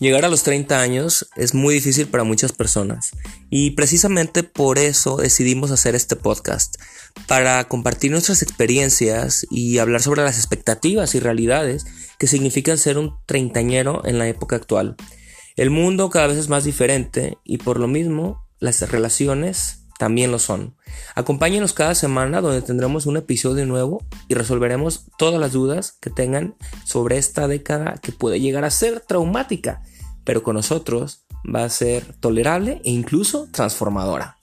Llegar a los 30 años es muy difícil para muchas personas y precisamente por eso decidimos hacer este podcast, para compartir nuestras experiencias y hablar sobre las expectativas y realidades que significan ser un treintañero en la época actual. El mundo cada vez es más diferente y por lo mismo las relaciones también lo son. Acompáñenos cada semana donde tendremos un episodio nuevo y resolveremos todas las dudas que tengan sobre esta década que puede llegar a ser traumática, pero con nosotros va a ser tolerable e incluso transformadora.